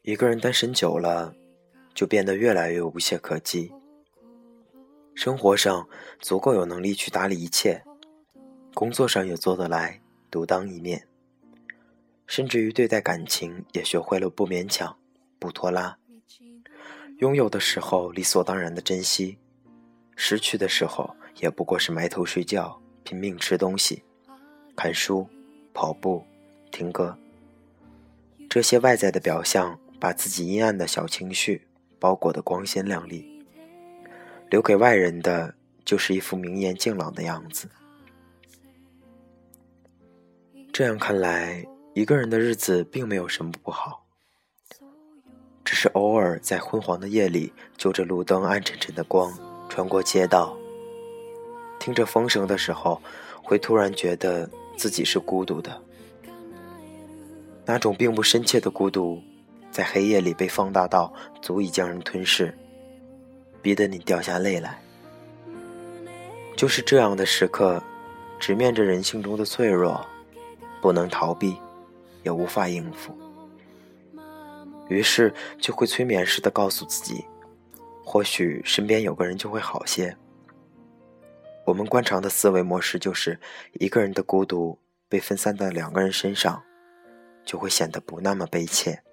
一个人单身久了，就变得越来越无懈可击。生活上足够有能力去打理一切，工作上也做得来独当一面，甚至于对待感情也学会了不勉强、不拖拉。拥有的时候理所当然的珍惜，失去的时候也不过是埋头睡觉、拼命吃东西、看书、跑步、听歌。这些外在的表象，把自己阴暗的小情绪包裹得光鲜亮丽。留给外人的就是一副明艳净朗的样子。这样看来，一个人的日子并没有什么不好，只是偶尔在昏黄的夜里，就着路灯暗沉沉的光，穿过街道，听着风声的时候，会突然觉得自己是孤独的。那种并不深切的孤独，在黑夜里被放大到足以将人吞噬。逼得你掉下泪来，就是这样的时刻，直面着人性中的脆弱，不能逃避，也无法应付，于是就会催眠似的告诉自己，或许身边有个人就会好些。我们惯常的思维模式就是，一个人的孤独被分散在两个人身上，就会显得不那么悲切。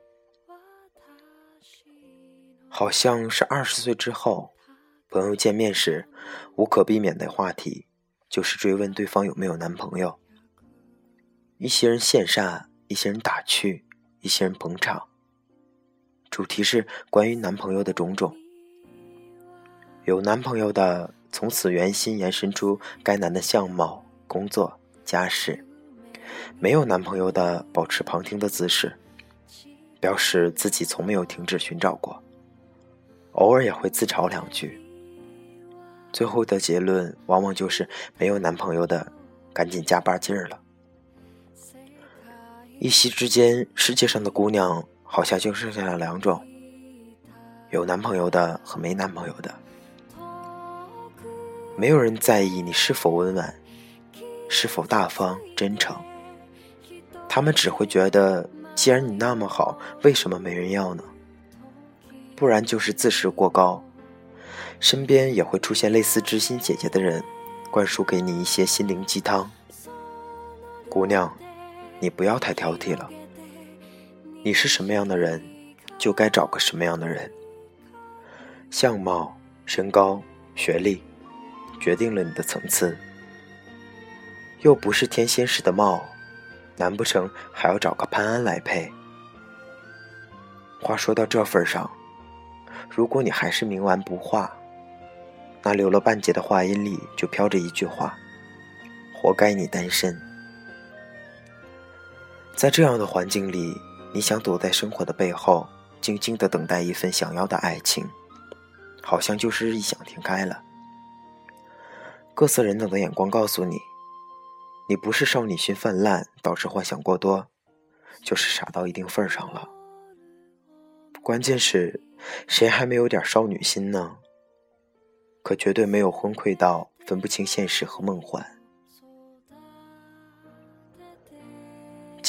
好像是二十岁之后，朋友见面时，无可避免的话题就是追问对方有没有男朋友。一些人羡煞，一些人打趣，一些人捧场。主题是关于男朋友的种种。有男朋友的从此圆心延伸出该男的相貌、工作、家世；没有男朋友的保持旁听的姿势，表示自己从没有停止寻找过。偶尔也会自嘲两句，最后的结论往往就是没有男朋友的，赶紧加把劲儿了。一夕之间，世界上的姑娘好像就剩下了两种：有男朋友的和没男朋友的。没有人在意你是否温婉，是否大方真诚，他们只会觉得，既然你那么好，为什么没人要呢？不然就是自视过高，身边也会出现类似知心姐姐的人，灌输给你一些心灵鸡汤。姑娘，你不要太挑剔了。你是什么样的人，就该找个什么样的人。相貌、身高、学历，决定了你的层次。又不是天仙似的貌，难不成还要找个潘安来配？话说到这份上。如果你还是冥顽不化，那留了半截的话音里就飘着一句话：“活该你单身。”在这样的环境里，你想躲在生活的背后，静静的等待一份想要的爱情，好像就是异想天开了。各色人等的眼光告诉你，你不是少女心泛滥导致幻想过多，就是傻到一定份上了。关键是。谁还没有点少女心呢？可绝对没有昏聩到分不清现实和梦幻。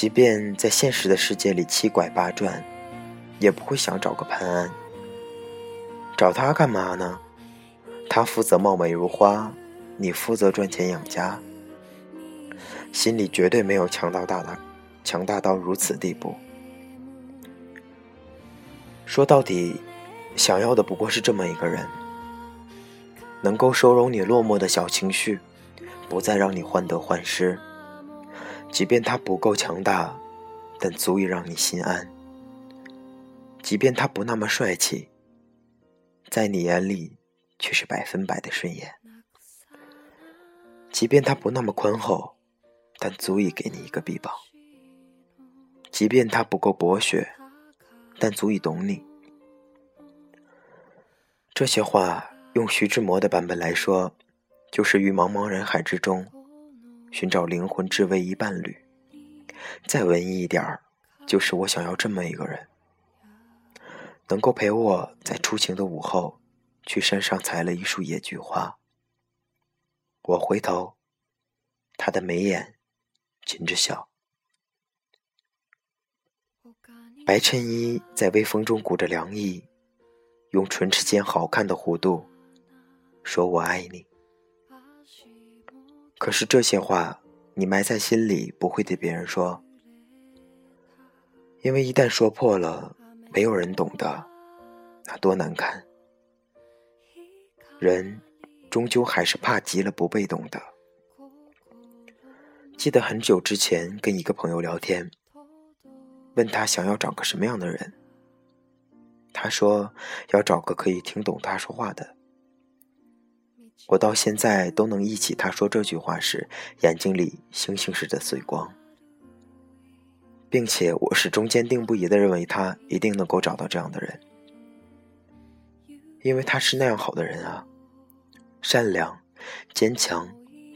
即便在现实的世界里七拐八转，也不会想找个潘安。找他干嘛呢？他负责貌美如花，你负责赚钱养家。心里绝对没有强大大的，强大到如此地步。说到底，想要的不过是这么一个人，能够收容你落寞的小情绪，不再让你患得患失。即便他不够强大，但足以让你心安。即便他不那么帅气，在你眼里却是百分百的顺眼。即便他不那么宽厚，但足以给你一个臂膀。即便他不够博学。但足以懂你。这些话用徐志摩的版本来说，就是于茫茫人海之中，寻找灵魂之唯一伴侣。再文艺一点儿，就是我想要这么一个人，能够陪我在初晴的午后，去山上采了一束野菊花。我回头，他的眉眼噙着笑，白衬衣在微风中鼓着凉意，用唇齿间好看的弧度说：“我爱你。”可是这些话。你埋在心里，不会对别人说，因为一旦说破了，没有人懂得，那多难看。人终究还是怕极了不被懂得。记得很久之前跟一个朋友聊天，问他想要找个什么样的人，他说要找个可以听懂他说话的。我到现在都能忆起他说这句话时眼睛里星星似的碎光，并且我始终坚定不移的认为他一定能够找到这样的人，因为他是那样好的人啊，善良、坚强、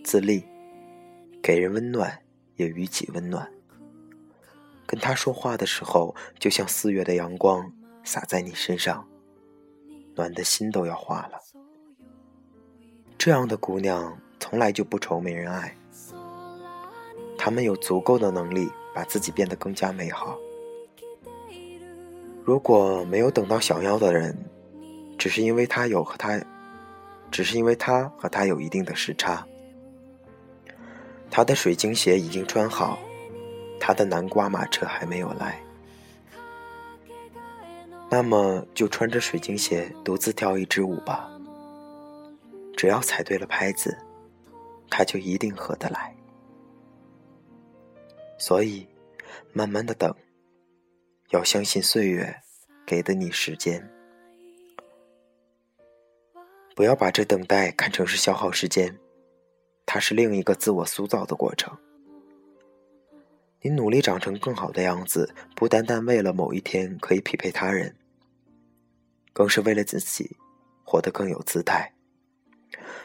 自立，给人温暖也予己温暖。跟他说话的时候，就像四月的阳光洒在你身上，暖的心都要化了。这样的姑娘从来就不愁没人爱，她们有足够的能力把自己变得更加美好。如果没有等到想要的人，只是因为他有和他，只是因为他和他有一定的时差。他的水晶鞋已经穿好，他的南瓜马车还没有来，那么就穿着水晶鞋独自跳一支舞吧。只要踩对了拍子，他就一定合得来。所以，慢慢的等，要相信岁月给的你时间，不要把这等待看成是消耗时间，它是另一个自我塑造的过程。你努力长成更好的样子，不单单为了某一天可以匹配他人，更是为了自己活得更有姿态。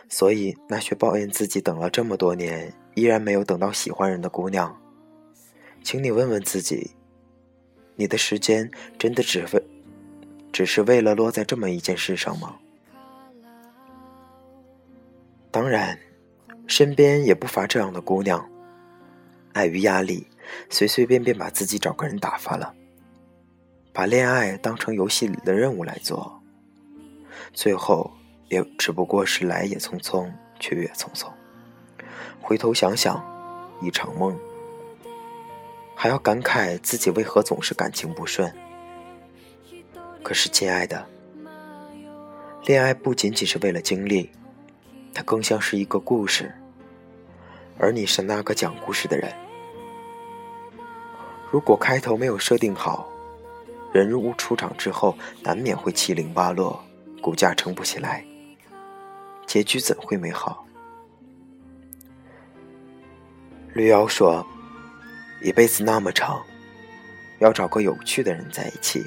所以，那些抱怨自己等了这么多年，依然没有等到喜欢人的姑娘，请你问问自己：你的时间真的只为，只是为了落在这么一件事上吗？当然，身边也不乏这样的姑娘，碍于压力，随随便便把自己找个人打发了，把恋爱当成游戏里的任务来做，最后。也只不过是来也匆匆，去也匆匆。回头想想，一场梦，还要感慨自己为何总是感情不顺。可是，亲爱的，恋爱不仅仅是为了经历，它更像是一个故事，而你是那个讲故事的人。如果开头没有设定好，人物出场之后，难免会七零八落，骨架撑不起来。结局怎会美好？绿妖说：“一辈子那么长，要找个有趣的人在一起。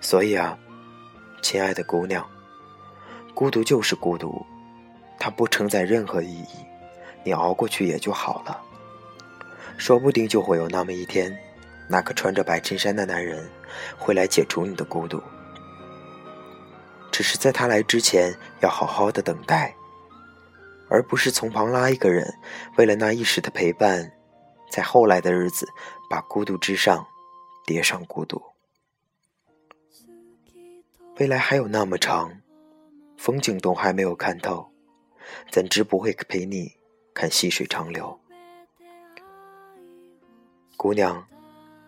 所以啊，亲爱的姑娘，孤独就是孤独，它不承载任何意义，你熬过去也就好了。说不定就会有那么一天，那个穿着白衬衫的男人会来解除你的孤独。”只是在他来之前，要好好的等待，而不是从旁拉一个人，为了那一时的陪伴，在后来的日子，把孤独之上叠上孤独。未来还有那么长，风景都还没有看透，怎知不会陪你看细水长流？姑娘，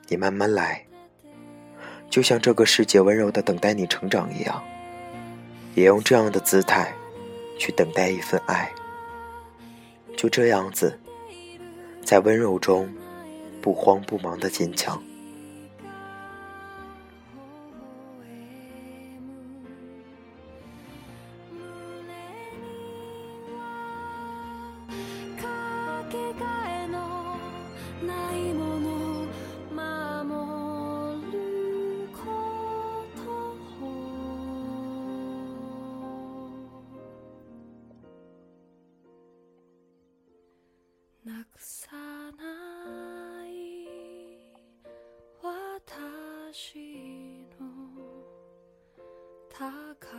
你慢慢来，就像这个世界温柔的等待你成长一样。也用这样的姿态，去等待一份爱。就这样子，在温柔中，不慌不忙的坚强。他。